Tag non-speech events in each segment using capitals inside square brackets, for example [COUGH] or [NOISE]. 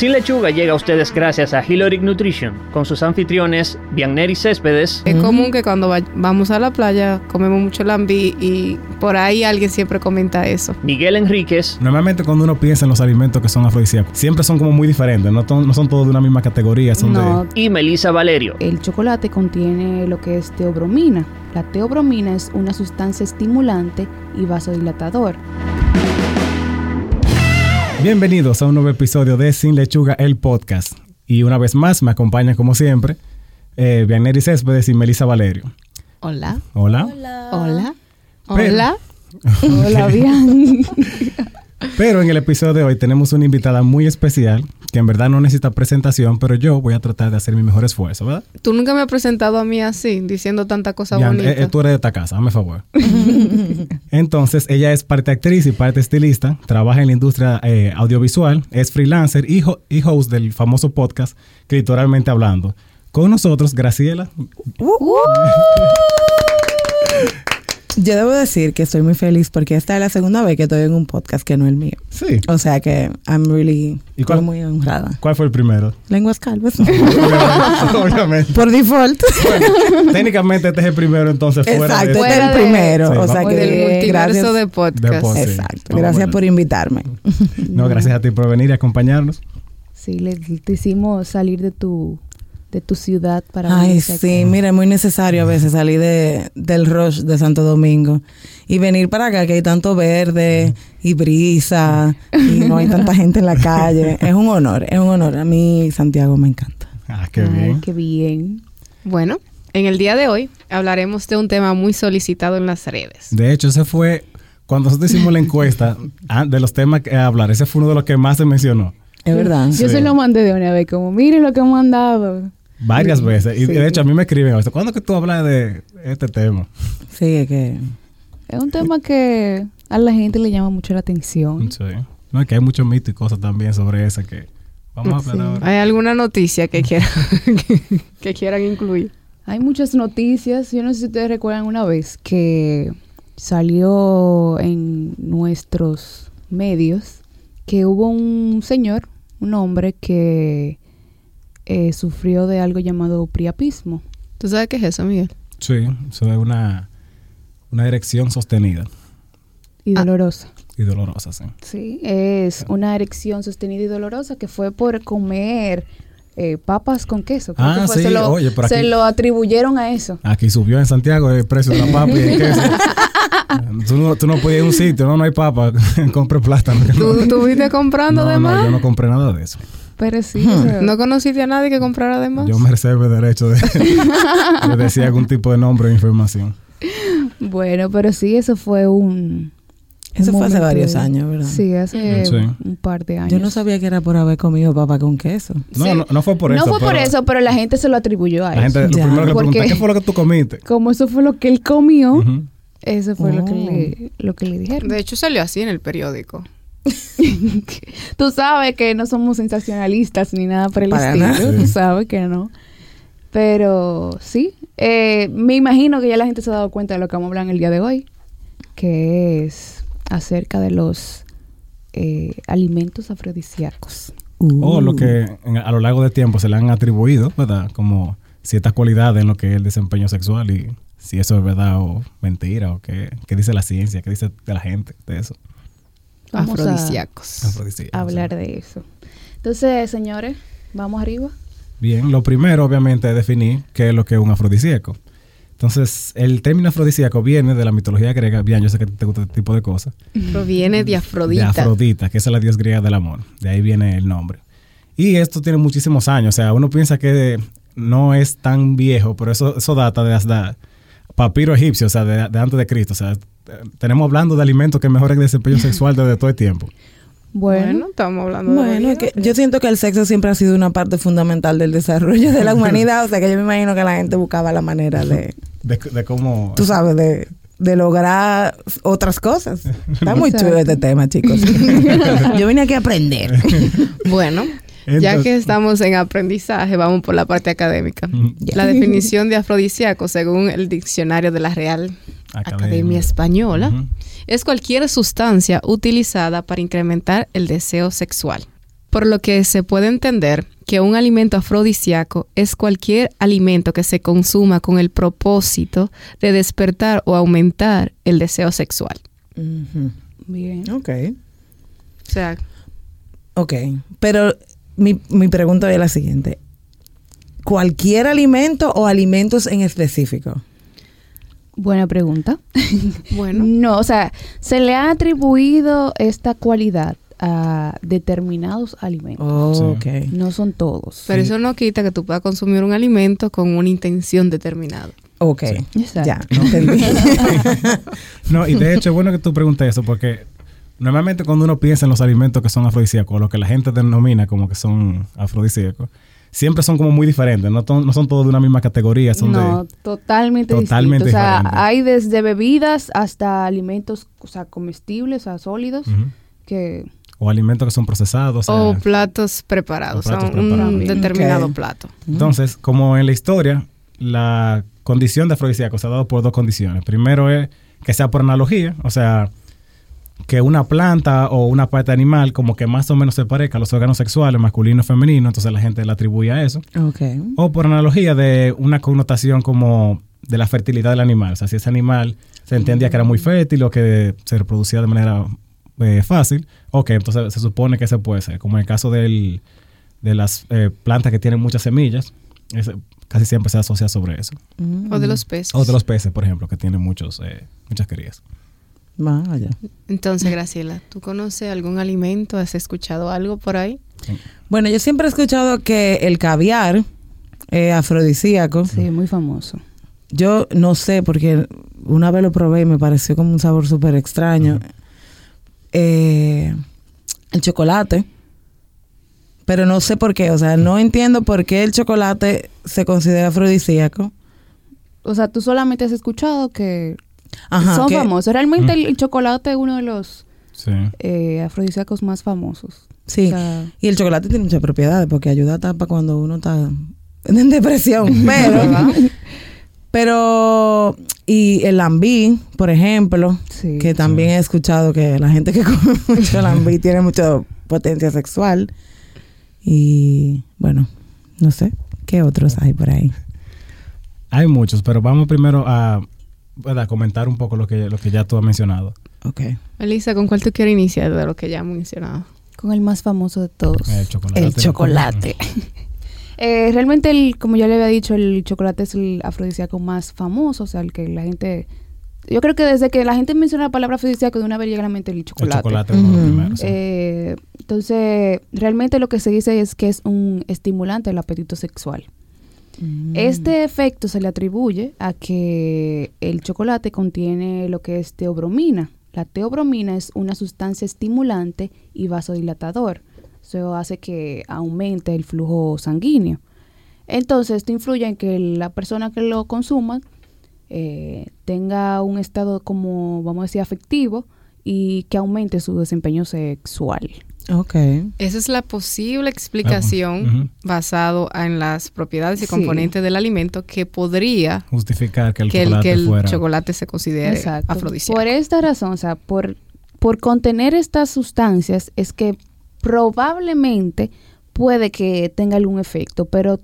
Sin Lechuga llega a ustedes gracias a Hiloric Nutrition, con sus anfitriones Bianner y Céspedes. Es común que cuando va- vamos a la playa comemos mucho lambí y por ahí alguien siempre comenta eso. Miguel Enríquez Normalmente cuando uno piensa en los alimentos que son afrodisíacos, siempre son como muy diferentes, no, no son todos de una misma categoría, son No, de... y Melissa Valerio. el chocolate contiene lo que es teobromina. La teobromina es una sustancia estimulante y vasodilatador. Bienvenidos a un nuevo episodio de Sin Lechuga, el podcast. Y una vez más me acompañan como siempre eh, Bianeri Céspedes y Melissa Valerio. Hola. Hola. Hola. Pero- Hola. [LAUGHS] Hola, bien. [LAUGHS] Pero en el episodio de hoy tenemos una invitada muy especial que en verdad no necesita presentación, pero yo voy a tratar de hacer mi mejor esfuerzo, ¿verdad? Tú nunca me has presentado a mí así, diciendo tanta cosa Bian, bonita. eh, eh, tú eres de esta casa, hazme favor. [LAUGHS] Entonces, ella es parte actriz y parte estilista, trabaja en la industria eh, audiovisual, es freelancer y, ho- y host del famoso podcast Clitoralmente Hablando. Con nosotros, Graciela. [LAUGHS] Yo debo decir que estoy muy feliz porque esta es la segunda vez que estoy en un podcast que no es el mío. Sí. O sea que I'm really ¿Y cuál- estoy muy honrada. ¿Cuál fue el primero? Lenguas calvas. [LAUGHS] Obviamente. Por default. Bueno, [LAUGHS] técnicamente este es el primero, entonces fuera Exacto, de... este es el primero. Sí, o sea del que multiverso gracias. de podcast. De podcast. Sí. Exacto. Vamos Gracias por invitarme. No, gracias a ti por venir y acompañarnos. Sí, le, te hicimos salir de tu, de tu ciudad para Ay, sí, aquí. mira, es muy necesario a veces salir de, del rush de Santo Domingo y venir para acá que hay tanto verde y brisa y no hay tanta gente en la calle. Es un honor, es un honor. A mí Santiago me encanta. Ah, qué Ay, bien. qué bien. Bueno, en el día de hoy hablaremos de un tema muy solicitado en las redes. De hecho, ese fue... Cuando nosotros hicimos la [LAUGHS] encuesta ah, de los temas que hablar, ese fue uno de los que más se mencionó. Es verdad. Yo Sí. se lo mandé de una vez, como, miren lo que han mandado. Varias veces. Y Sí. de hecho, a mí me escriben ¿cuándo que tú hablas de este tema? Sí, es que Es un tema que a la gente le llama mucho la atención. Sí. No, es que hay muchos mitos y cosas también sobre eso que vamos a hablar Sí. ahora. ¿Hay alguna noticia que quieran, [LAUGHS] que, que quieran incluir? Hay muchas noticias. Yo no sé si ustedes recuerdan una vez que salió en nuestros medios que hubo un señor, un hombre que eh, sufrió de algo llamado priapismo. ¿Tú sabes qué es eso, Miguel? Sí, eso es una, una erección sostenida Y Ah. dolorosa. y dolorosa, sí. Sí, es una erección sostenida y dolorosa que fue por comer eh, papas con queso. Creo Ah, que fue- sí, se, lo, oye, por se aquí- lo atribuyeron a eso. Aquí subió en Santiago el precio de la papa y el queso. [LAUGHS] tú, no, tú no puedes ir a un sitio, no, no hay papa, [LAUGHS] compre plátano. ¿Tú estuviste comprando no, de no, más? yo no compré nada de eso. Pero sí, o sea, ¿No conociste a nadie que comprara de más? Yo me reservo el derecho de, [LAUGHS] de decir algún tipo de nombre o información. bueno, pero sí, eso fue un... eso un fue hace varios de- años, ¿verdad? Sí, hace Sí. un par de años. Yo no sabía que era por haber comido papa con queso. No, Sí. no, no fue por no eso. fue por pero eso, pero la gente se lo atribuyó a La gente, eso. lo Ya. primero que le ¿qué fue lo que tú comiste? Como eso fue lo que él comió, eso fue lo, que Oh. le, lo que le dijeron. De hecho, salió así en el periódico. [LAUGHS] Tú sabes que no somos sensacionalistas ni nada por el Para estilo. nada. Tú sabes que no. Pero sí, eh, me imagino que ya la gente se ha dado cuenta de lo que vamos a hablar en el día de hoy, que es acerca de los eh, alimentos afrodisíacos. O lo que en- a lo largo del tiempo se le han atribuido, ¿verdad? Como ciertas cualidades en lo que es el desempeño sexual y si eso es verdad o mentira o qué, qué dice la ciencia, qué dice de la gente de eso. Vamos a- Afrodisíacos. Afrodisíacos, hablar de eso. Entonces, señores, vamos arriba. Bien, lo primero obviamente es definir qué es lo que es un afrodisíaco. Entonces, el término afrodisíaco viene de la mitología griega. Bien, yo sé que te gusta este tipo de cosas. Proviene de Afrodita. De Afrodita, que es la diosa griega del amor. De ahí viene el nombre. Y esto tiene muchísimos años. O sea, uno piensa que no es tan viejo, pero eso, eso data de hasta papiro egipcio, o sea, de, de antes de Cristo. O sea, tenemos hablando de alimentos que mejoran el desempeño [LAUGHS] sexual desde todo el tiempo. Bueno, Bueno, estamos hablando de Bueno, es variedad. que yo siento que el sexo siempre ha sido una parte fundamental del desarrollo de la [LAUGHS] humanidad, o sea que yo me imagino que la gente buscaba la manera de, [LAUGHS] De, de cómo... tú sabes, de, de lograr otras cosas. Está muy chulo este tema, chicos. yo vine aquí a aprender. Bueno, ya que estamos en aprendizaje, vamos por la parte académica. La definición de afrodisíaco, según el diccionario de la Real Academia, Española, es cualquier sustancia utilizada para incrementar el deseo sexual. Por lo que se puede entender que un alimento afrodisíaco es cualquier alimento que se consuma con el propósito de despertar o aumentar el deseo sexual. Ujú. Bien. Ok. O sea, Ok. Pero mi, mi pregunta es la siguiente. ¿Cualquier alimento o alimentos en específico? Buena pregunta. [LAUGHS] bueno, No, o sea, se le ha atribuido esta cualidad a determinados alimentos. Oh, Sí. ok. No son todos. pero eso no quita que tú puedas consumir un alimento con una intención determinada. Ok. Exacto. Ya, entendí. [LAUGHS] No, y de hecho es bueno que tú preguntes eso porque normalmente cuando uno piensa en los alimentos que son afrodisíacos, lo que la gente denomina como que son afrodisíacos, siempre son como muy diferentes, no, to- no son todos de una misma categoría, son no, de... totalmente, Totalmente distinto. O sea, diferente. hay desde bebidas hasta alimentos, o sea, comestibles, o sea, sólidos, que O alimentos que son procesados. o sea, o platos preparados, o platos sea, un preparados. determinado plato. Entonces, como en la historia, la condición de afrodisíaco se ha dado por dos condiciones. Primero es que sea por analogía, o sea, que una planta o una parte animal como que más o menos se parezca a los órganos sexuales, masculino y femenino, entonces la gente le atribuye a eso. ok. O por analogía de una connotación como de la fertilidad del animal. O sea, si ese animal se entendía que era muy fértil o que se reproducía de manera eh, fácil, ok, entonces se supone que ese puede ser. Como en el caso del, de las eh, plantas que tienen muchas semillas, ese casi siempre se asocia sobre eso. Mm. O de los peces. O de los peces, por ejemplo, que tienen muchos, eh, muchas crías. Vaya. Entonces, Graciela, ¿tú conoces algún alimento? ¿Has escuchado algo por ahí? Bueno, yo siempre he escuchado que el caviar es afrodisíaco. sí, muy famoso. Yo no sé, porque una vez lo probé y me pareció como un sabor súper extraño. Eh, el chocolate. Pero no sé por qué. O sea, no entiendo por qué el chocolate se considera afrodisíaco. O sea, tú solamente has escuchado que Ajá. son que- famosos. Realmente el, el chocolate es uno de los Sí. eh, afrodisíacos más famosos. Sí. O sea, Y el chocolate tiene muchas propiedades porque ayuda a para cuando uno está en [LAUGHS] depresión. [LAUGHS] Pero, pero y el lambí, por ejemplo, sí. que también he escuchado que la gente que [LAUGHS] come mucho lambí tiene mucha potencia sexual. Y bueno, no sé, ¿qué otros hay por ahí? Hay muchos, pero vamos primero a, ¿verdad? comentar un poco lo que, lo que ya tú has mencionado. Ok. Elisa, ¿con cuál tú quieres iniciar de lo que ya hemos mencionado? Con el más famoso de todos. El chocolate. El chocolate. [LAUGHS] Eh, realmente, el, como ya le había dicho, el chocolate es el afrodisíaco más famoso, o sea, el que la gente... Yo creo que desde que la gente menciona la palabra afrodisíaco, de una vez llega a la mente el El chocolate. chocolate es uno de los Ujú. primeros. sí. Eh, entonces, realmente lo que se dice es que es un estimulante del apetito sexual. Mm. Este efecto se le atribuye a que el chocolate contiene lo que es teobromina. La teobromina es una sustancia estimulante y vasodilatador. Eso hace que aumente el flujo sanguíneo. Entonces, esto influye en que la persona que lo consuma eh, tenga un estado como, vamos a decir, afectivo y que aumente su desempeño sexual. Ok. Esa es la posible explicación Ah, ujú. basado en las propiedades y Sí. componentes del alimento que podría Justificar que el que el, chocolate que el fuera. chocolate se considere Exacto. afrodisíaco. Por esta razón, o sea, por, por contener estas sustancias es que probablemente puede que tenga algún efecto, pero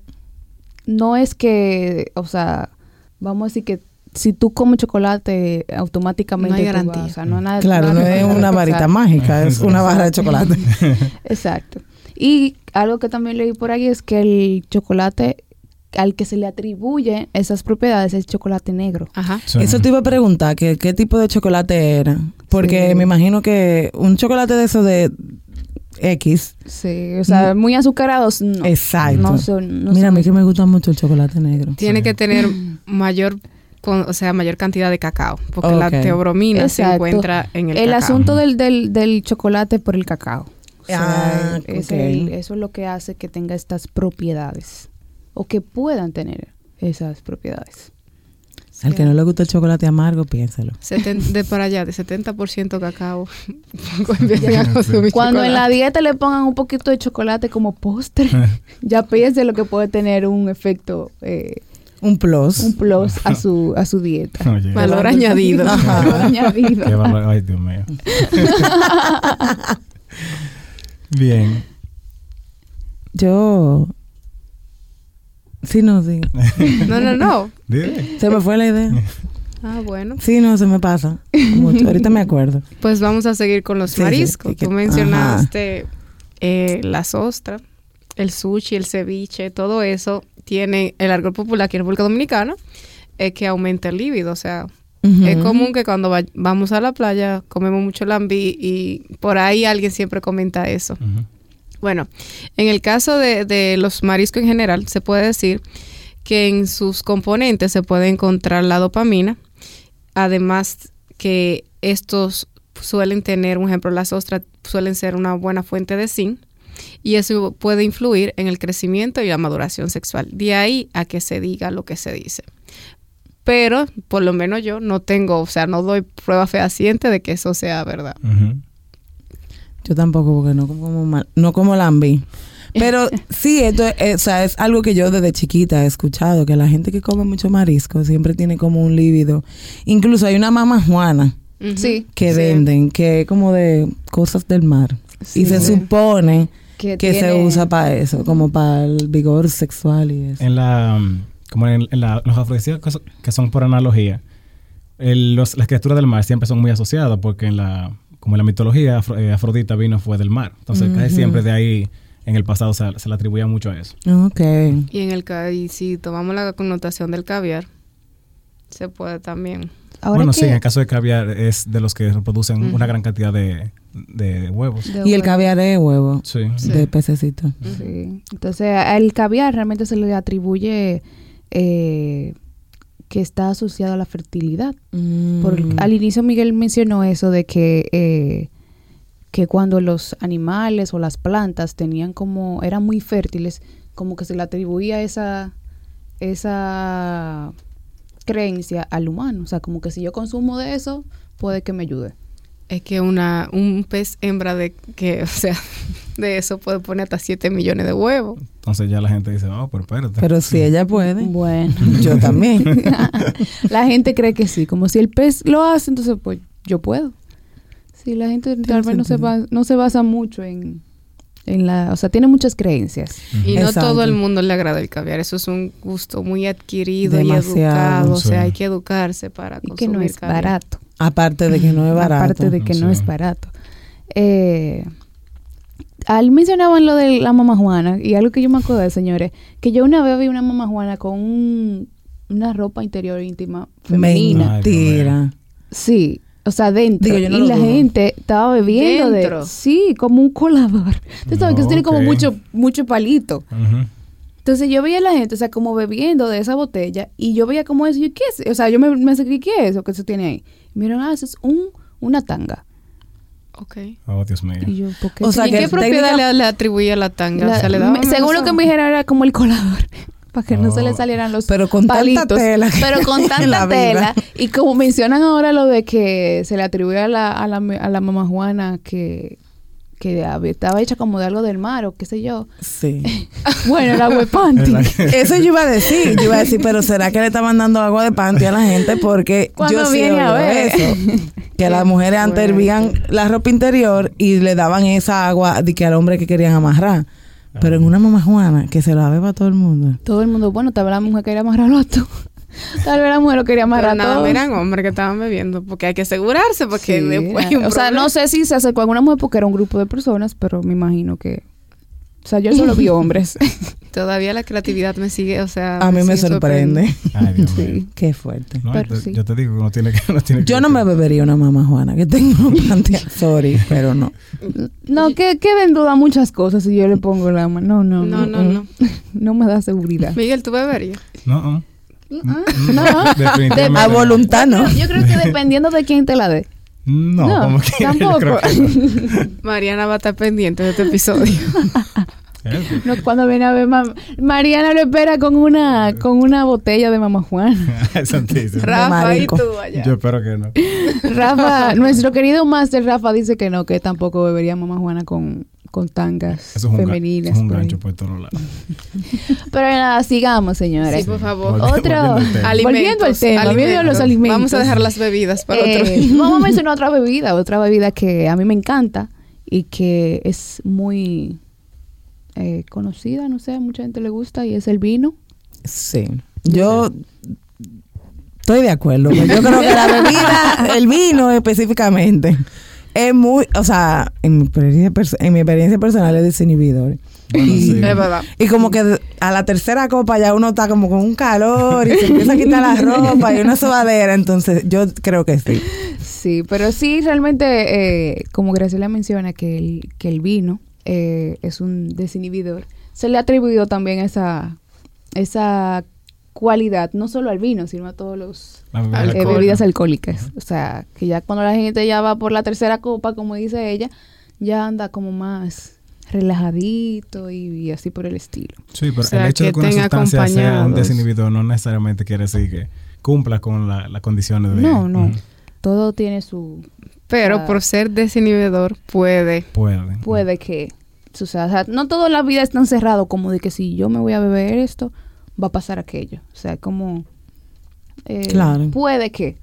no es que, o sea, vamos a decir que si tú comes chocolate automáticamente No hay garantía. o sea, no, nada- Claro, no es una varita mágica, es una barra de chocolate. [LAUGHS] Exacto. Y algo que también leí por ahí es que el chocolate al que se le atribuye esas propiedades es chocolate negro. Ajá. Sí. Eso te iba a preguntar, que, ¿qué tipo de chocolate era? Porque Sí. me imagino que un chocolate de eso de X. Sí, o sea, muy azucarados. No, Exacto. No son. no Mira, a mí que me gusta mucho el chocolate negro. Tiene Sí. que tener [CLEARS THROAT] mayor, con- o sea, mayor cantidad de cacao, porque la teobromina se encuentra en el, El, cacao. asunto del, del, del chocolate por el cacao. O sea, Ah, es ok. el- eso es lo que hace que tenga estas propiedades. O que puedan tener esas propiedades. Al que no le gusta el chocolate amargo, piénselo. Seten- de para allá, de 70% cacao. Consumir [LAUGHS] Cuando en la dieta le pongan un poquito de chocolate como postre, [LAUGHS] ya piense lo que puede tener un efecto, eh, Un plus. un plus a su, a su dieta. Oye, Valor añadido. Valor añadido. qué valor- Ay, Dios mío. [LAUGHS] Bien. Yo. Sí, no, sí. [LAUGHS] No, no, no. Dime. Se me fue la idea. Ah, bueno. Sí, no, se me pasa. Mucho. Ahorita me acuerdo. [LAUGHS] Pues vamos a seguir con los Sí, sí, mariscos. que- Tú mencionaste eh, las ostras, el sushi, el ceviche, todo eso tiene el argot popular aquí en República Dominicana, es que aumenta el líbido. O sea, es común que cuando va- vamos a la playa comemos mucho lambí y por ahí alguien siempre comenta eso. Bueno, en el caso de, de los mariscos en general, se puede decir que en sus componentes se puede encontrar la dopamina, además que estos suelen tener, un ejemplo, las ostras suelen ser una buena fuente de zinc y eso puede influir en el crecimiento y la maduración sexual. De ahí a que se diga lo que se dice. Pero, por lo menos yo no tengo, o sea, no doy prueba fehaciente de que eso sea verdad. Yo tampoco, porque no como, mal- no como lambí. Pero [LAUGHS] sí, esto es, o sea, es algo que yo desde chiquita he escuchado, que la gente que come mucho marisco siempre tiene como un líbido. Incluso hay una mamá Juana. Sí. que Sí. venden, que es como de cosas del mar. Sí. y se supone Que, que se usa para eso, como para el vigor sexual y eso. En la, como en, en la- los afrodisíacos que son por analogía, el- los- las criaturas del mar siempre son muy asociadas porque en la, como en la mitología, Afro- eh, Afrodita vino fue del mar. Entonces casi Ujú. siempre de ahí en el pasado se, se le atribuía mucho a eso. Ok. Y en el y si tomamos la connotación del caviar, se puede también. Ahora bueno, que- sí, en el caso de caviar es de los que reproducen una gran cantidad de, de huevos. de Y el caviar es huevo Sí. Sí. de pececito. Sí. Entonces, al caviar realmente se le atribuye eh, que está asociado a la fertilidad. Por, Mm. al inicio Miguel mencionó eso de que, eh, que cuando los animales o las plantas tenían como, eran muy fértiles, como que se le atribuía esa, esa creencia al humano. O sea, como que si yo consumo de eso, puede que me ayude. Es que una un pez hembra de que, [LAUGHS] o sea, de eso puede poner hasta 7 millones de huevos. Entonces ya la gente dice, oh, pero espérate. Pero si ella puede, Bueno. yo también. [LAUGHS] la gente cree que sí, como si el pez lo hace, entonces pues yo puedo. Sí, la gente tal vez no se, sentido. ba- no se basa mucho en, en la, o sea, tiene muchas creencias. Y no Exacto. todo el mundo le agrada el caviar. Eso es un gusto muy adquirido Demasiado, y educado. O sea, hay que educarse para Y consumir que no es caviar. barato. Aparte de que no es [CLEARS THROAT] barato. Aparte de que no Sí. es barato. Eh, al mencionaban lo de la mamá Juana, y algo que yo me acuerdo, señores, que yo una vez vi una mamá Juana con un- una ropa interior íntima femenina. Mentira. Sí, o sea, dentro. Digo, yo no y la dudo. gente estaba bebiendo ¿Dentro? de... Sí, como un colador. [LAUGHS] Tú sabes que eso tiene como Ok. mucho, mucho palito. Ujú. Entonces yo veía a la gente, o sea, como bebiendo de esa botella y yo veía como eso, y yo, ¿qué es? O sea, yo me, me acerqué, ¿qué es eso que se tiene ahí? Y miren, ah, eso es un, una tanga. Ok. Oh, Dios mío. Y yo, ¿por qué? O sea, ¿Y que qué propiedad técnica- le, le atribuía la tanga? La- o sea, le daba me- según lo que me dijeron era como el colador. Para que no se le salieran los Pero con tanta palitos. tela que Pero con tanta tela. Y como mencionan ahora lo de que se le atribuye a la, a la, a la mamá Juana que, que estaba hecha como de algo del mar o qué sé yo. Sí. [LAUGHS] Bueno, el agua de panty. [LAUGHS] Eso yo iba a decir, yo iba a decir, pero ¿será que le estaban dando agua de panty a la gente? Porque Cuando yo sí viene a ver. eso. Que las mujeres antes hervían la ropa interior y le daban esa agua de que al hombre que querían amarrar. Pero en una mamá juana, que se la beba todo el mundo. Todo el mundo, bueno, tal vez la mujer quería amarrarlo a [LAUGHS] tú. Tal vez la mujer lo quería Pero amarrar a nada, todos. eran hombres que estaban bebiendo, porque hay que asegurarse, porque Sí, después hay un o sea, no sé si se acercó a alguna mujer porque era un grupo de personas, pero me imagino que... O sea, yo solo vi [LAUGHS] hombres. [LAUGHS] Todavía la creatividad me sigue, o sea... A mí me sorprende. Ay, Dios [LAUGHS] mío. Sí. Qué fuerte. No, Pero te- sí. Yo te digo que uno tiene que... Uno tiene que Yo no me bebería una mamá juana, que tengo plantea. [LAUGHS] Sorry, pero no. No, que queda en duda muchas cosas si yo le pongo la mano. No, no, No, no, no. No [LAUGHS] me da seguridad. Miguel, ¿tú beberías? No, no. No. Definitivamente. A no. voluntad no. Yo creo que dependiendo de quién te la dé. No, No, como que tampoco. que no. Mariana va a estar pendiente de este episodio. [LAUGHS] No, cuando viene a ver mam- Mariana lo espera con una con una botella de mamá Juana. [LAUGHS] Santísimo. Rafa, y tú allá. Yo espero que no. Rafa, [LAUGHS] nuestro querido máster Rafa dice que no, que tampoco bebería mamá Juana con, con tangas Eso es un, ga- femeninas. eso es un gancho por todos lados. Pero nada, sigamos, señores. Sí, por favor. Otro- volviendo al tema. Alimentos, Volviendo al tema, volviendo a los alimentos. Vamos a dejar las bebidas para otro Eh, día. vamos a mencionar otra bebida, otra bebida que a mí me encanta y que es muy eh, conocida, no sé, a mucha gente le gusta y es el vino. Sí. Yo estoy de acuerdo. Yo creo que la bebida, el vino específicamente, es muy, o sea, en mi experiencia, perso- en mi experiencia personal es desinhibidor. Bueno, y, sí. Es verdad. y como que a la tercera copa ya uno está como con un calor y se empieza a quitar la ropa y una sobadera, entonces yo creo que sí. Sí, pero sí, realmente, eh, como Graciela menciona, que el, que el vino eh, es un desinhibidor, se le ha atribuido también esa, esa cualidad, no solo al vino, sino a todos los eh, bebidas alcohólicas. O sea, que ya cuando la gente ya va por la tercera copa, como dice ella, ya anda como más relajadito y, y así por el estilo. Sí, pero O sea, el hecho de que una sustancia sea un desinhibidor no necesariamente quiere decir que cumpla con la- las condiciones de... No, no. Todo tiene su... Pero Ah. por ser desinhibidor puede. Puede. puede que suceda. O sea, no toda la vida es tan cerrado como de que si yo me voy a beber esto, va a pasar aquello. O sea, como... eh, Claro. Puede que.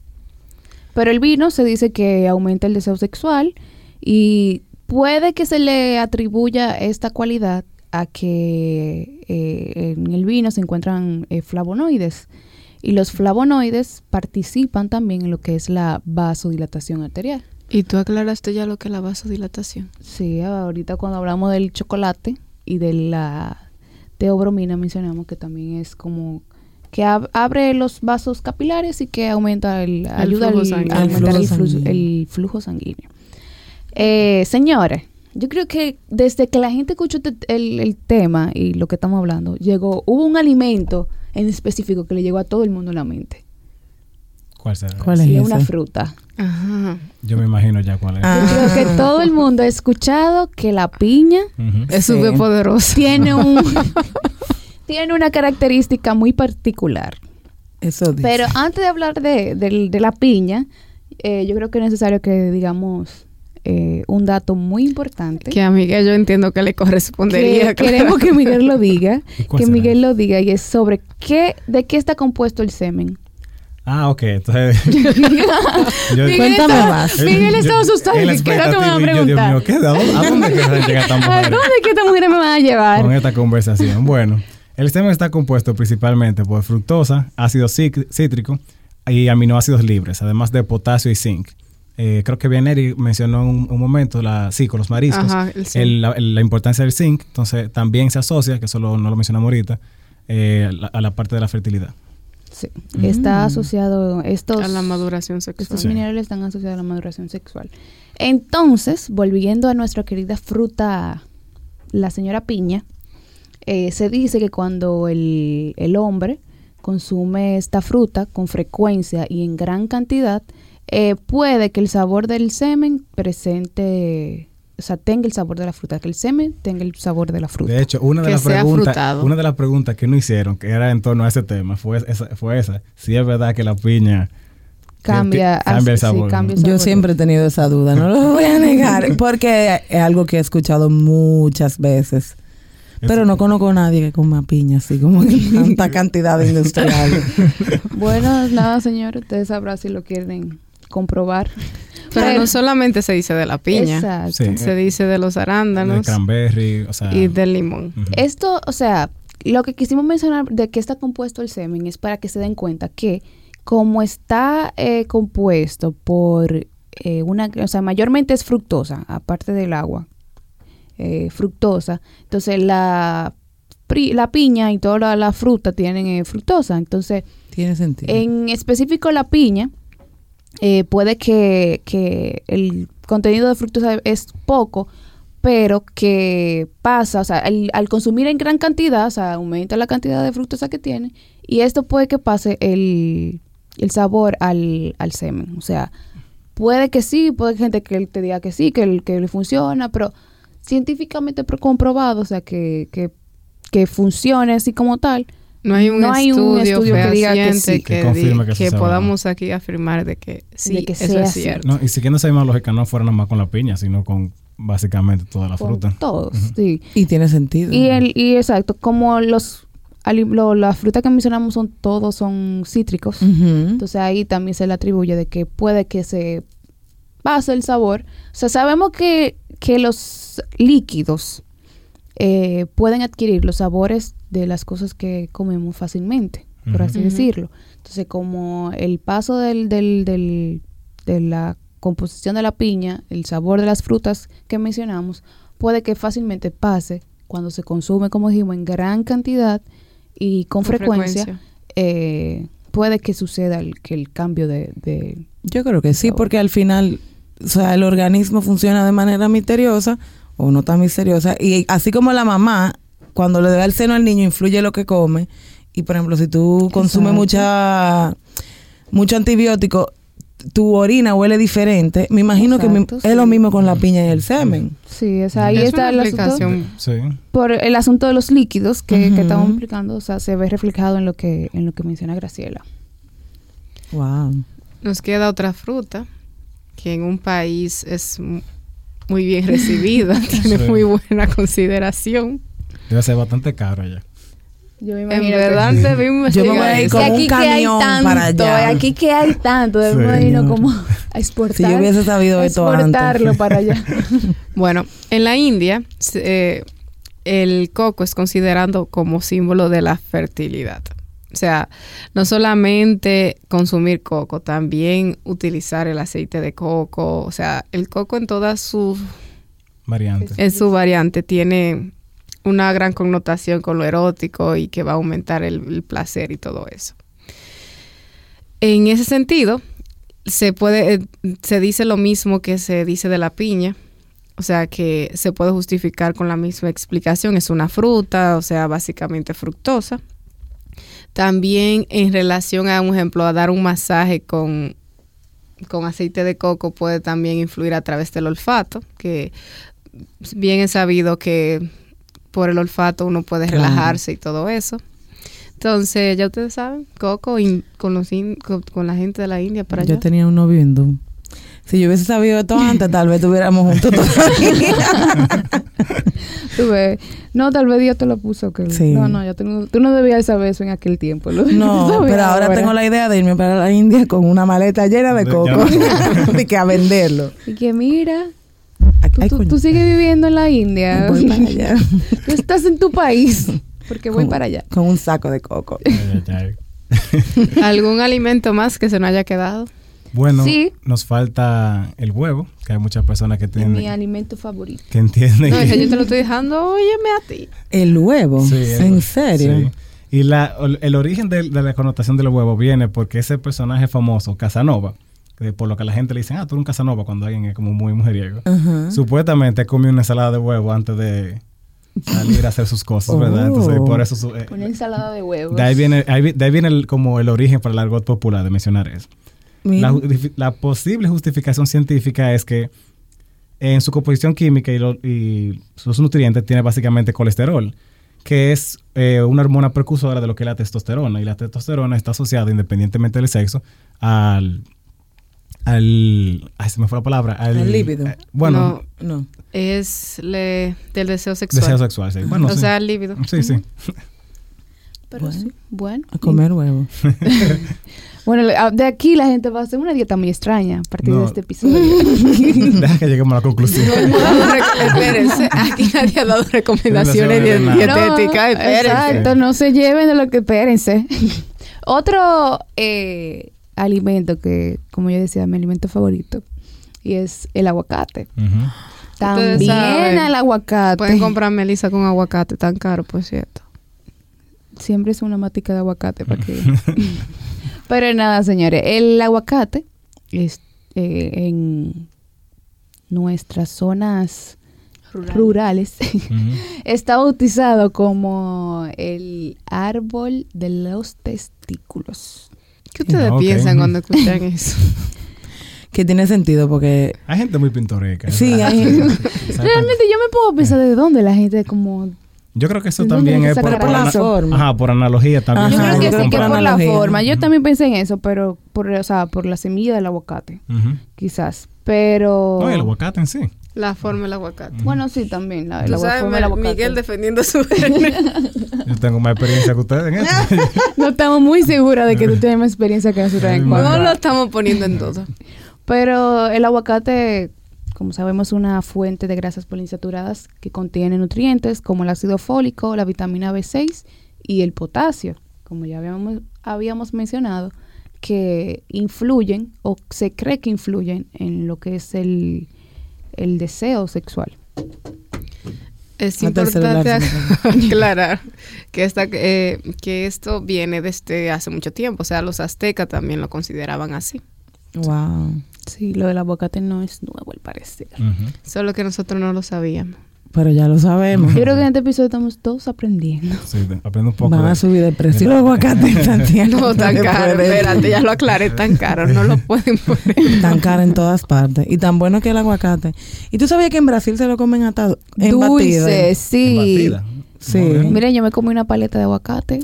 Pero el vino se dice que aumenta el deseo sexual y puede que se le atribuya esta cualidad a que eh, en el vino se encuentran eh, flavonoides. Y los flavonoides participan también en lo que es la vasodilatación arterial. Y tú aclaraste ya lo que es la vasodilatación. Sí, ahorita cuando hablamos del chocolate y de la teobromina mencionamos que también es como que ab- abre los vasos capilares y que aumenta el, ayuda flujo al- sanguíneo. a aumentar El el, flujo flu- sanguíneo. el flujo sanguíneo. Eh, señores, yo creo que desde que la gente escuchó este- el, el tema y lo que estamos hablando, llegó, hubo un alimento en específico que le llegó a todo el mundo a la mente. ¿Cuál será? ¿Cuál Sí, es es una fruta. Ajá. Yo me imagino ya cuál es. Ah. Yo creo que todo el mundo ha escuchado que la piña. Es Sí. súper poderoso. tiene un [LAUGHS] tiene una característica muy particular. Eso dice. Pero antes de hablar de, del- de la piña, eh, yo creo que es necesario que digamos eh, un dato muy importante. Que a Miguel yo entiendo que le correspondería. que queremos que Miguel lo [LAUGHS] diga, ¿Y cuál que será? Miguel lo diga y es sobre qué, de qué está compuesto el semen. Ah, ok. Entonces... [LAUGHS] [LAUGHS] yo- Miguel Cuéntame estaba- más. Miguel estaba asustado en la y que era me van a yo, Dios preguntar. mío, ¿qué? ¿A dónde, [LAUGHS] a dónde quieren llegar estas ¿A dónde que estas mujeres me van a llevar? con esta conversación. Bueno, el semen está compuesto principalmente por fructosa, ácido cítrico y aminoácidos libres, además de potasio y zinc. Eh, creo que Vianeri mencionó en un, un momento la, sí, con los mariscos, Ajá, el la, importancia del zinc. Entonces, también se asocia, que eso lo- no lo mencionamos ahorita, eh, la- a la parte de la fertilidad. Sí. Está asociado estos A la maduración sexual. Estos Sí. minerales están asociados a la maduración sexual. Entonces, volviendo a nuestra querida fruta, la señora piña, eh, se dice que cuando el, el hombre consume esta fruta con frecuencia y en gran cantidad, eh, puede que el sabor del semen presente, o sea, tenga el sabor de la fruta, que el semen tenga el sabor de la fruta. De hecho, una de, las preguntas, una de las preguntas que no hicieron, que era en torno a ese tema, fue esa. Fue esa si es verdad que la piña cambia, que- cambia el sí, sabor. cambia el Yo siempre he tenido esa duda, no lo voy a negar, [LAUGHS] porque es algo que he escuchado muchas veces. Pero no conozco a nadie que coma piña, así como que [LAUGHS] tanta cantidad de industriales. [LAUGHS] Bueno, nada, señor, ustedes sabrán si lo quieren comprobar. [LAUGHS] Pero no solamente se dice de la piña. Exacto. Sí. Se dice de los de arándanos cranberry, o sea, y del limón. Esto, o sea, lo que quisimos mencionar de qué está compuesto el semen es para que se den cuenta que como está eh, compuesto por eh, una, o sea, mayormente es fructosa, aparte del agua, eh, fructosa, entonces la, pri- la piña y toda la, la fruta tienen eh, fructosa, entonces Tiene sentido. en específico la piña, eh, puede que, que el contenido de fructosa es poco, pero que pasa, o sea, al, consumir en gran cantidad, o sea, aumenta la cantidad de fructosa que tiene, y esto puede que pase el, el sabor al, al semen. O sea, puede que sí, puede que gente que te diga que sí, que, el- que le funciona, pero científicamente pro- comprobado, o sea, que, que, que funcione así como tal, No hay un, No hay estudio, un estudio que diga que sí. que, Que confirme que que podamos aquí afirmar de que sí, De que eso sea es cierto. No, y si quieren saber más lógica, no fuera nada más con la piña, sino con básicamente toda la con fruta. todos, sí. Y tiene sentido. Y, el, y exacto, como los lo- las frutas que mencionamos son todos son cítricos, entonces ahí también se le atribuye de que puede que se pase el sabor. O sea, sabemos que, que los líquidos eh, pueden adquirir los sabores de las cosas que comemos fácilmente, por así decirlo. Entonces, como el paso del, del, del- de la composición de la piña, el sabor de las frutas que mencionamos, puede que fácilmente pase cuando se consume, como dijimos, en gran cantidad y con, frecuencia, eh, puede que suceda el, que el cambio de, de- Yo creo que sí, Sabor. porque al final, o sea, el organismo funciona de manera misteriosa o no tan misteriosa. Y así como la mamá, cuando le da el seno al niño, influye lo que come. Y por ejemplo, si tú consumes Exacto. mucha mucho antibiótico, tu orina huele diferente. Me imagino que es lo mismo con la piña y el semen. Sí, o sea, ahí Es está asunto. explicación. Sí. Por el asunto de los líquidos que, que estamos explicando, o sea, se ve reflejado en lo que en lo que menciona Graciela. Wow. Nos queda otra fruta que en un país es muy bien recibida, [LAUGHS] tiene Sí. muy buena consideración. Debe ser bastante caro ya. Yo me En imagino verdad que, debimos Yo me voy investigar a ir eso. como un aquí que hay camión tanto, para allá. aquí que hay tanto, Sí. debemos irnos Señor. como [LAUGHS] a exportar. Si yo hubiese sabido esto antes. exportarlo para allá. [LAUGHS] Bueno, en la India se- eh, el coco es considerado como símbolo de la fertilidad. O sea, no solamente consumir coco, también utilizar el aceite de coco. O sea, el coco en todas sus Variante. en su variante tiene una gran connotación con lo erótico y que va a aumentar el, el placer y todo eso. En ese sentido, se puede, eh, se dice lo mismo que se dice de la piña. O sea que se puede justificar con la misma explicación. Es una fruta, o sea, básicamente fructosa. También en relación a un ejemplo, a dar un masaje con, con aceite de coco puede también influir a través del olfato, que bien es sabido que por el olfato uno puede Claro. relajarse y todo eso. Entonces, ya ustedes saben, coco in- con, los in- con, con la gente de la India para Yo allá. tenía un novio hindú. Si yo hubiese sabido esto antes, tal vez estuviéramos juntos todavía. [LAUGHS] Tú ves, no, tal vez Dios te lo puso. Que, Sí. No, no, yo tengo, tú no debías saber eso en aquel tiempo. lo- No, [LAUGHS] pero ahora tengo la idea de irme para la India con una maleta llena de coco. de [LAUGHS] que a venderlo. Y que mira, Ay, tú, sigues viviendo en la India. Voy para allá. tú estás en tu país. Porque voy Con- para allá. Con un saco de coco. ¿Algún alimento más que se nos haya quedado? Bueno, Sí. nos falta el huevo, que hay muchas personas que Es tienen mi alimento favorito. que entienden No, que- yo te lo estoy dejando, óyeme a ti. El huevo. Sí, ¿En el- serio? sí. Y la, el origen de, de la connotación del huevo viene porque ese personaje famoso, Casanova, que por lo que la gente le dice, ah, tú eres un Casanova cuando alguien es como muy mujeriego. Supuestamente comió una ensalada de huevo antes de salir a hacer sus cosas, ¿verdad? Oh. Entonces, por eso... su- eh, Una ensalada de huevos. de ahí viene, ahí de ahí viene el- como el origen para el argot popular de mencionar eso. La, justifi- la posible justificación científica es que en su composición química y, lo- y sus nutrientes tiene básicamente colesterol, que es eh, una hormona precursora de lo que es la testosterona. Y la testosterona está asociada, independientemente del sexo, al... al ay, se me fue la palabra. Al, Al líbido. eh, bueno, No, No. es le- del deseo sexual. deseo sexual, sí. Bueno, o sí. sea, el líbido. Sí, sí. [LAUGHS] Pero Bueno. sí, bueno. A comer huevo. [LAUGHS] Bueno, de aquí la gente va a hacer una dieta muy extraña a partir No. de este episodio. [LAUGHS] Deja que lleguemos a la conclusión. No espérense, aquí nadie ha dado recomendaciones dietéticas. exacto, no se lleven de lo que espérense. [LAUGHS] Otro eh, alimento que, como yo decía, mi alimento favorito, y es el aguacate. Ujú. También saben, el aguacate. Pueden comprar melisa con aguacate, tan caro, por cierto. Siempre es una matica de aguacate para que... [LAUGHS] Pero nada, señores, el aguacate es eh, en nuestras zonas rurales [LAUGHS] está bautizado como el árbol de los testículos. ¿Qué ustedes piensan cuando [LAUGHS] escuchan eso? Que tiene sentido porque Hay gente muy pintoresca. Sí, hay-. Realmente yo me puedo pensar de dónde la gente como... Yo creo que eso ¿De dónde también es por, la ana- forma? Ajá, por analogía también. Yo creo que sí, que por la forma. Yo también pensé en eso, pero por, o sea, por la semilla del aguacate, quizás. Pero... No, el aguacate en sí. La forma del aguacate. Bueno, sí, también. La, Tú la sabes, forma del aguacate. Miguel defendiendo su. [LAUGHS] Yo tengo más experiencia que ustedes en esto. [LAUGHS] No estamos muy seguras de que tú tienes más experiencia que nosotros en [LAUGHS] cuanto No lo estamos poniendo en duda. Pero el aguacate como sabemos, una fuente de grasas poliinsaturadas que contiene nutrientes como el ácido fólico, la vitamina B6 y el potasio, como ya habíamos, habíamos mencionado, que influyen o se cree que influyen en lo que es el, el deseo sexual. Es importante [LAUGHS] aclarar que, esta, eh, que esto viene desde hace mucho tiempo. O sea, los aztecas también lo consideraban así. Wow. Sí, lo del aguacate no es nuevo al parecer. Solo que nosotros no lo sabíamos. Pero ya lo sabemos. Yo creo que en este episodio estamos todos aprendiendo. Sí, un poco. Van de- a subir de precio los aguacates, [LAUGHS] Santiago. No tan caro, espérate, ya lo aclaré, tan caro, no lo pueden poner. Tan caro en todas partes. Y tan bueno que el aguacate. ¿Y tú sabías que en Brasil se lo comen atado? En batida? Dulce, sí. Batida. Sí. Miren, yo me comí una paleta de aguacate.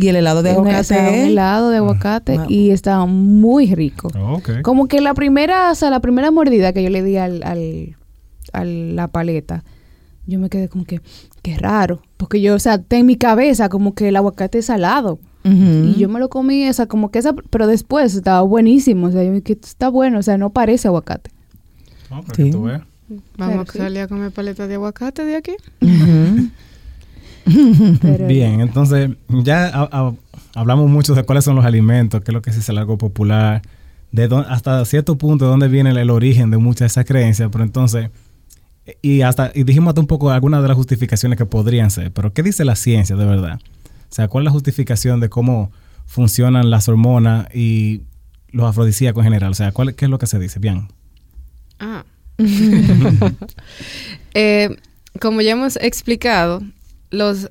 Y el helado de Un- o sea, un aguacate. helado de aguacate Wow. y estaba muy rico. Oh, ok. Como que la primera, o sea, la primera mordida que yo le di al, al, a la paleta, yo me quedé como que, qué raro. Porque yo, o sea, en mi cabeza como que el aguacate es salado. Ujú. Y yo me lo comí, o sea, como que esa, pero después estaba buenísimo. O sea, yo me que está bueno, o sea, no parece aguacate. No, pero Sí. que tú veas. Vamos a salir a comer paleta de aguacate de aquí. Ujú. Pero- Bien, entonces ya ha- ha- hablamos mucho de cuáles son los alimentos, qué es lo que es el algo popular, de dó- hasta cierto punto de dónde viene el, el origen de muchas de esas creencias, pero entonces, y hasta y dijimos hasta un poco algunas de las justificaciones que podrían ser, pero ¿qué dice la ciencia de verdad? O sea, ¿cuál es la justificación de cómo funcionan las hormonas y los afrodisíacos en general? O sea, ¿cuál, ¿qué es lo que se dice? Bien. Ah. [LAUGHS] Eh, como ya hemos explicado, los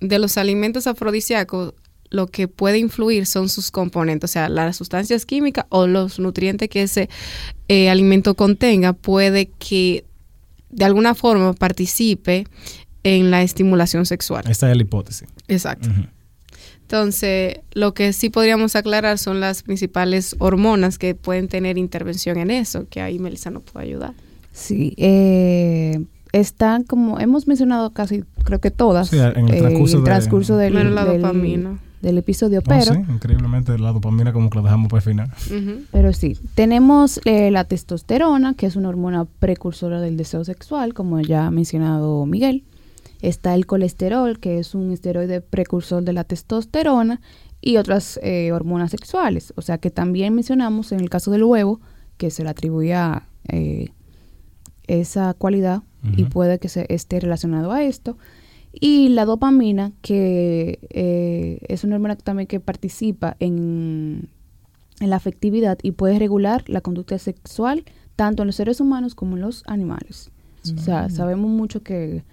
de los alimentos afrodisíacos lo que puede influir son sus componentes, o sea, las sustancias químicas o los nutrientes que ese eh, alimento contenga puede que de alguna forma participe en la estimulación sexual. Esta es la hipótesis. Exacto. Entonces, lo que sí podríamos aclarar son las principales hormonas que pueden tener intervención en eso, que ahí Melissa nos puede ayudar. Sí, eh, están como hemos mencionado casi, creo que todas, Sí, en el eh, transcurso de- transcurso del, la del- dopamina. del episodio, Oh, pero, sí, increíblemente la dopamina como que la dejamos para el final. Pero sí, tenemos eh, la testosterona, que es una hormona precursora del deseo sexual, como ya ha mencionado Miguel. Está el colesterol, que es un esteroide precursor de la testosterona y otras eh, hormonas sexuales. O sea que también mencionamos en el caso del huevo, que se le atribuía eh, esa cualidad y Ujú. puede que se esté relacionado a esto. Y la dopamina, que eh, es una hormona también que participa en, en la afectividad y puede regular la conducta sexual tanto en los seres humanos como en los animales. O sea, sabemos mucho que,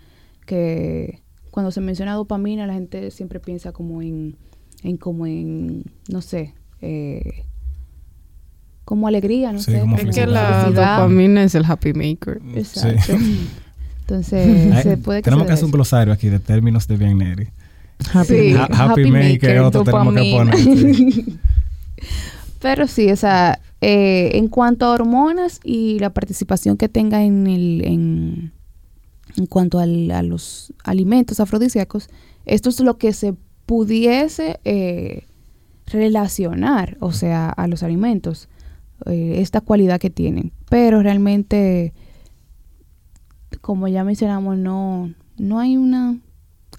que cuando se menciona dopamina la gente siempre piensa como en, en como en, no sé, eh, como alegría, no Sí, sé. como Es que la felicidad. dopamina es el happy maker. Exacto. Sí. [LAUGHS] Entonces, Ay, se puede que Tenemos se que hacer un glosario aquí de términos de Bianeri. Happy Sí. Ha- happy maker, otro tenemos que poner, sí. [LAUGHS] Pero sí, o sea, eh, en cuanto a hormonas y la participación que tenga en el en, en cuanto al- a los alimentos afrodisíacos, esto es lo que se pudiese eh, relacionar, o sea, a los alimentos, eh, esta cualidad que tienen. Pero realmente, como ya mencionamos, no, no hay una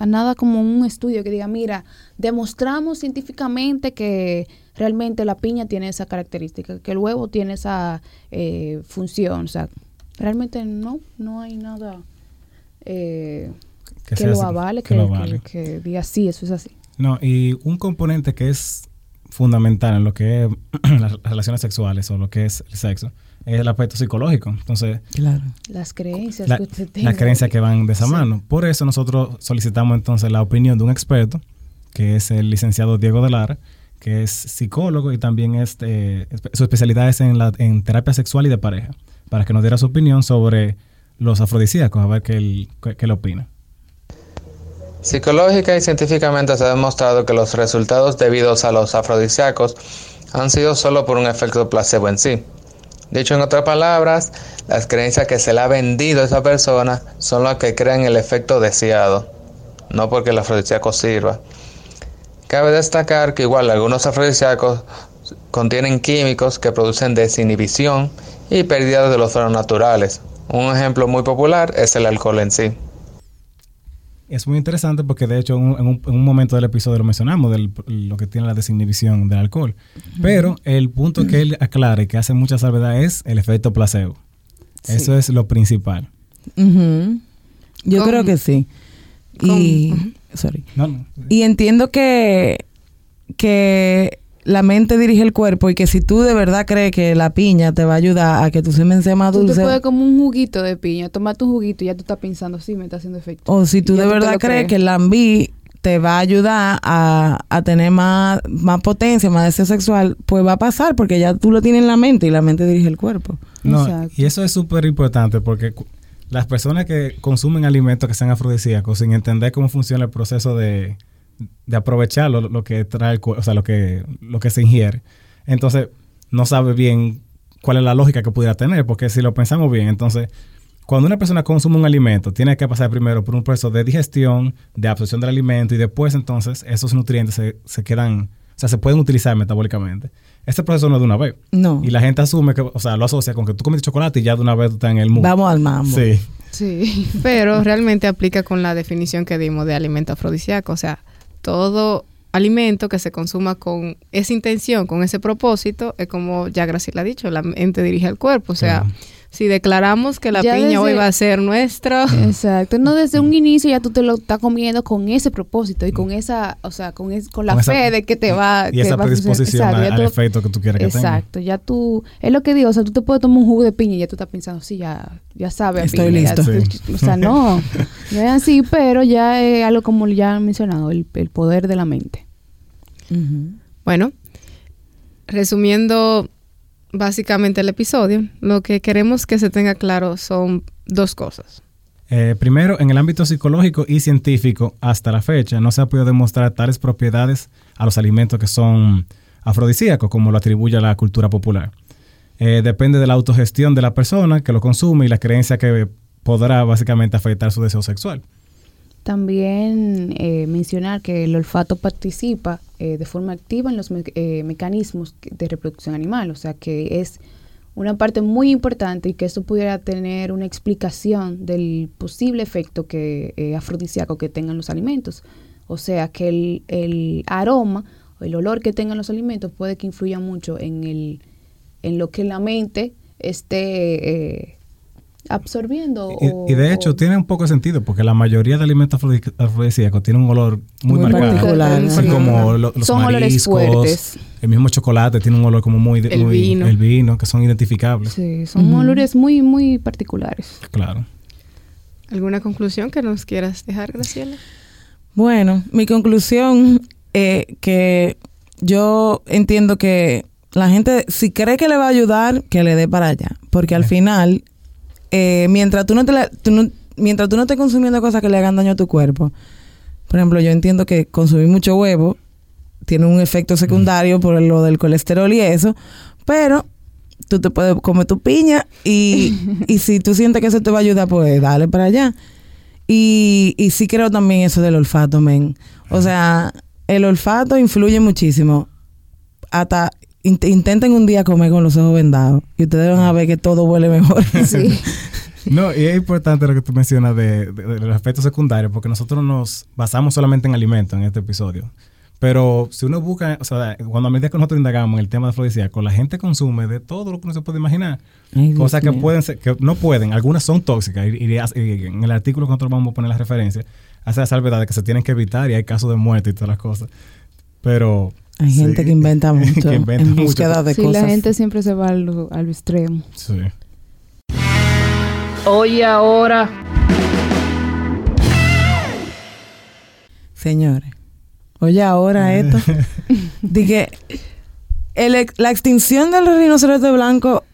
nada como un estudio que diga, mira, demostramos científicamente que realmente la piña tiene esa característica, que el huevo tiene esa eh, función. O sea, realmente no, no hay nada eh, que, sea lo avale, que que, lo que- que diga, sí, eso es así. No, y un componente que es fundamental en lo que es [CLEARS THROAT] las relaciones sexuales o lo que es el sexo es el aspecto psicológico. Entonces, Claro. Las creencias la- que usted tenga. las creencias que van de esa Sí. mano. Por eso nosotros solicitamos entonces la opinión de un experto, que es el licenciado Diego de Lara, que es psicólogo y también es, eh, su especialidad es en, la, en terapia sexual y de pareja, para que nos diera su opinión sobre los afrodisíacos, a ver qué él, qué, qué él opina. Psicológica y científicamente se ha demostrado que los resultados debidos a los afrodisíacos han sido solo por un efecto placebo en sí. Dicho en otras palabras, las creencias que se le ha vendido a esa persona son las que crean el efecto deseado, no porque el afrodisíaco sirva. Cabe destacar que igual algunos afrodisíacos contienen químicos que producen desinhibición y pérdida de los órganos naturales. Un ejemplo muy popular es el alcohol en sí. Es muy interesante porque de hecho en un, en un- en un momento del episodio lo mencionamos, de lo que tiene la desinhibición del alcohol. Pero el punto que él aclara y que hace mucha salvedad es el efecto placebo. Eso es lo principal. Yo creo que sí. Y, sorry. No, no. Y entiendo que, que la mente dirige el cuerpo y que si tú de verdad crees que la piña te va a ayudar a que tu semen sea más Tú te dulce, puedes como un juguito de piña, tomate un juguito y ya tú estás pensando, sí, me está haciendo efecto. o si tú de verdad crees que el lambí te va a ayudar a, a tener más, más potencia, más deseo sexual, pues va a pasar porque ya tú lo tienes en la mente y la mente dirige el cuerpo. No, Exacto. y eso es súper importante porque las personas que consumen alimentos que sean afrodisíacos sin entender cómo funciona el proceso de, de aprovechar lo, lo que trae el cu- o sea, lo que, lo que se ingiere, entonces no sabe bien cuál es la lógica que pudiera tener, porque si lo pensamos bien, entonces cuando una persona consume un alimento, tiene que pasar primero por un proceso de digestión, de absorción del alimento y después entonces esos nutrientes se, se quedan, o sea, se pueden utilizar metabólicamente. Este proceso no es de una vez. No. Y la gente asume que, o sea, lo asocia con que tú comiste chocolate y ya de una vez tú estás en el mundo. Vamos al mambo. Sí. Sí. [LAUGHS] Pero realmente aplica con la definición que dimos de alimento afrodisíaco. O sea, todo alimento que se consuma con esa intención, con ese propósito, es como ya Graciela ha dicho, la mente dirige al cuerpo. O sea. Si declaramos que la Ya piña hoy va a ser nuestra, Exacto. No desde un inicio ya tú te lo estás comiendo con ese propósito y con esa, o sea, con, es- con la Con esa- fe de que te va Y que esa va a predisposición Exacto, a- al tú- efecto que tú quieres que tenga. Exacto, ya tú, es lo que digo, o sea, tú te puedes tomar un jugo de piña y ya tú estás pensando, sí, ya, ya sabes. a Estoy piña, ya listo. tú- O sea, no, [LAUGHS] no es así, pero ya es algo como ya han mencionado, el, el poder de la mente. Bueno, resumiendo básicamente el episodio, lo que queremos que se tenga claro son dos cosas. Eh, primero, en el ámbito psicológico y científico, hasta la fecha, no se ha podido demostrar tales propiedades a los alimentos que son afrodisíacos, como lo atribuye la cultura popular. Eh, depende de la autogestión de la persona que lo consume y la creencia que podrá básicamente afectar su deseo sexual. También eh, mencionar que el olfato participa eh, de forma activa en los eh, mecanismos de reproducción animal, o sea que es una parte muy importante y que eso pudiera tener una explicación del posible efecto que eh, afrodisíaco que tengan los alimentos. O sea que el, el aroma o el olor que tengan los alimentos puede que influya mucho en el en lo que la mente esté eh, absorbiendo. o- Y, de hecho o- tiene un poco de sentido porque la mayoría de alimentos afrodi- afrodisíacos tienen un olor muy, Muy marcado. particular, Son sí. como lo- los Son olores mariscos, fuertes. el mismo chocolate tiene un olor como muy, El muy- vino. el vino, que son identificables. Sí, son Ujú. olores muy, muy particulares. Claro. ¿Alguna conclusión que nos quieras dejar, Graciela? Bueno, mi conclusión es que yo entiendo que la gente, si cree que le va a ayudar, que le dé para allá. Porque al final, eh, mientras, tú no te la- tú no- mientras tú no estés consumiendo cosas que le hagan daño a tu cuerpo, por ejemplo, yo entiendo que consumir mucho huevo tiene un efecto secundario por lo del colesterol y eso, pero tú te puedes comer tu piña y, [LAUGHS] y si tú sientes que eso te va a ayudar, pues dale para allá. Y, y sí creo también eso del olfato, men. O sea, el olfato influye muchísimo. Hasta intenten un día comer con los ojos vendados y ustedes van a ver que todo huele mejor. [LAUGHS] Sí. [LAUGHS] No, y es importante lo que tú mencionas de, de- de los efectos secundarios, porque nosotros nos basamos solamente en alimentos en este episodio. Pero si uno busca, o sea, cuando a medida que nosotros indagamos en el tema de afrodisíaco, la gente consume de todo lo que uno se puede imaginar. Ay, Dios Cosas que mío. pueden ser, que no pueden, algunas son tóxicas. Y, y- y en el artículo que nosotros vamos a poner las referencias, hace la salvedad de que se tienen que evitar y hay casos de muerte y todas las cosas. Pero. Hay sí, gente que inventa [LAUGHS] mucho que inventa en mucho. búsqueda de Sí, cosas. la gente siempre se va a lo, a lo extremo. Sí. Hoy ahora. Señores, oye ahora [LAUGHS] esto. Dije, el la extinción del rinoceronte blanco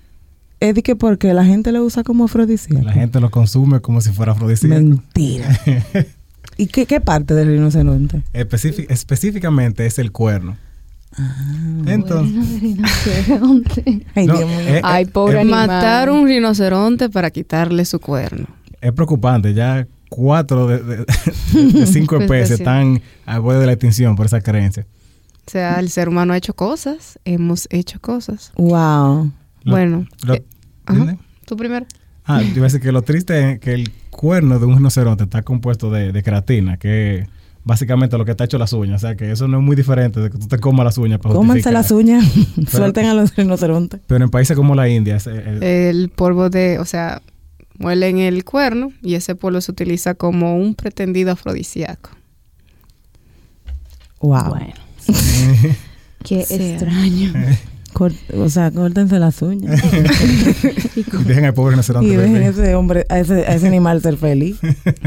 es de que porque la gente lo usa como afrodisíaco. La gente lo consume como si fuera afrodisíaco. Mentira. [LAUGHS] ¿Y qué, qué parte del rinoceronte? Específic- específicamente es el cuerno. Ah, Entonces, [LAUGHS] Ay, No, Dios mío. eh, Ay, pobre eh, animal. Matar un rinoceronte para quitarle su cuerno. es preocupante. Ya cuatro de, de- [LAUGHS] de cinco Pues, especies están a borde de la extinción por esa creencia. O sea, el ser humano ha hecho cosas, hemos hecho cosas. Wow. Lo- bueno, lo- eh, ajá. ¿dónde? tú primero. Ah, yo iba a decir que lo triste es que el cuerno de un rinoceronte está compuesto de, de queratina, que es básicamente lo que está hecho las uñas. O sea, que eso no es muy diferente de que tú te comas las uñas para Cómanse las uñas. [LAUGHS] [LAUGHS] Suelten a los rinocerontes. Pero en países como la India, el- El polvo de, o sea, muelen el cuerno y ese polvo se utiliza como un pretendido afrodisíaco. Wow. Bueno, [LAUGHS] qué Sí. extraño. Cort- o sea, córtense las uñas. dejen al pobre rinoceronte y dejen a ese hombre, a ese, a ese animal ser feliz.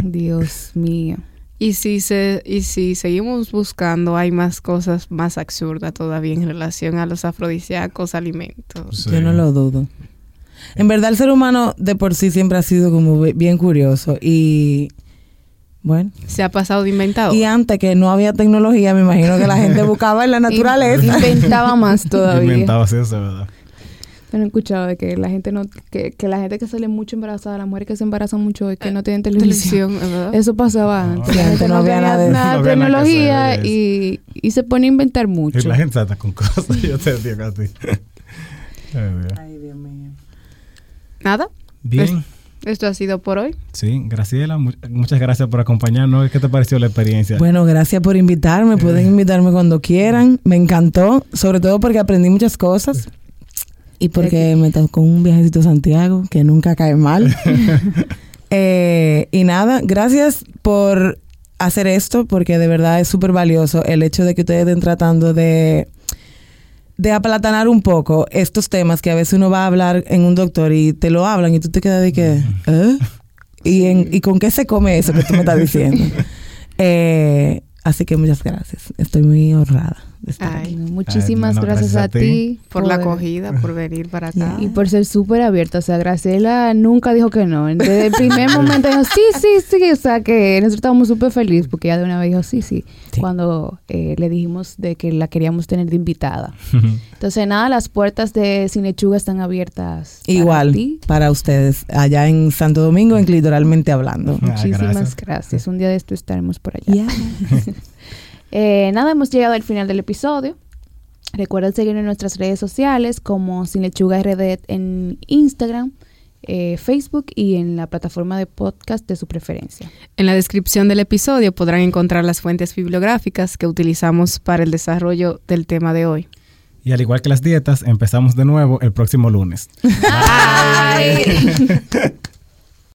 Dios mío. Y si se, y si seguimos buscando, hay más cosas más absurdas todavía en relación a los afrodisíacos alimentos. Sí. Yo no lo dudo. En verdad, el ser humano de por sí siempre ha sido como bi- bien curioso. Y bueno, Se ha pasado de inventado. y antes que no había tecnología, me imagino que la gente [LAUGHS] buscaba en la naturaleza. Inventaba más todavía. Inventado así, eso es verdad. Yo no he escuchado de que la gente no, que, que la gente que sale mucho embarazada, las mujeres que se embarazan mucho es que no tienen televisión. Eso pasaba No. antes. La gente no había tenía nada de eso. No había nada que tecnología hacer, y, y se pone a inventar mucho. Y la gente trata con cosas, [LAUGHS] yo te digo a ti. Ay, Dios. Mío. Nada, Bien, esto ha sido por hoy. sí, Graciela, mu- muchas gracias por acompañarnos. ¿Qué te pareció la experiencia? Bueno, gracias por invitarme. Pueden invitarme cuando quieran. Me encantó, sobre todo porque aprendí muchas cosas y porque me tocó un viajecito a Santiago que nunca cae mal. [LAUGHS] Eh, y nada, gracias por hacer esto porque de verdad es súper valioso el hecho de que ustedes estén tratando de de aplatanar un poco estos temas que a veces uno va a hablar en un doctor y te lo hablan y tú te quedas de que, ¿eh? ¿Y, en- ¿Y con qué se come eso que tú me estás diciendo? [LAUGHS] Eh, así que muchas gracias. Estoy muy honrada de estar Ay, aquí. Muchísimas Ay, no, gracias, gracias a a ti. por la acogida, por venir para acá. Y por ser súper abierta. O sea, Graciela nunca dijo que no. Desde el primer [LAUGHS] momento dijo, sí, sí, sí. O sea, que nosotros estábamos súper felices porque ella de una vez dijo, sí, sí. Sí. Cuando eh, le dijimos de que la queríamos tener de invitada. [LAUGHS] Entonces, nada, las puertas de Sin Lechuga están abiertas. para Igual ti. para ustedes, allá en Santo Domingo, en Clitoralmente Hablando. Ah, Muchísimas gracias. gracias. Un día de esto estaremos por allá. Ya. [LAUGHS] Eh, nada, hemos llegado al final del episodio. Recuerden seguirnos en nuestras redes sociales como Sin Lechuga RD en Instagram, eh, Facebook y en la plataforma de podcast de su preferencia. En la descripción del episodio podrán encontrar las fuentes bibliográficas que utilizamos para el desarrollo del tema de hoy. Y al igual que las dietas, empezamos de nuevo el próximo lunes. [LAUGHS] Bye. [LAUGHS]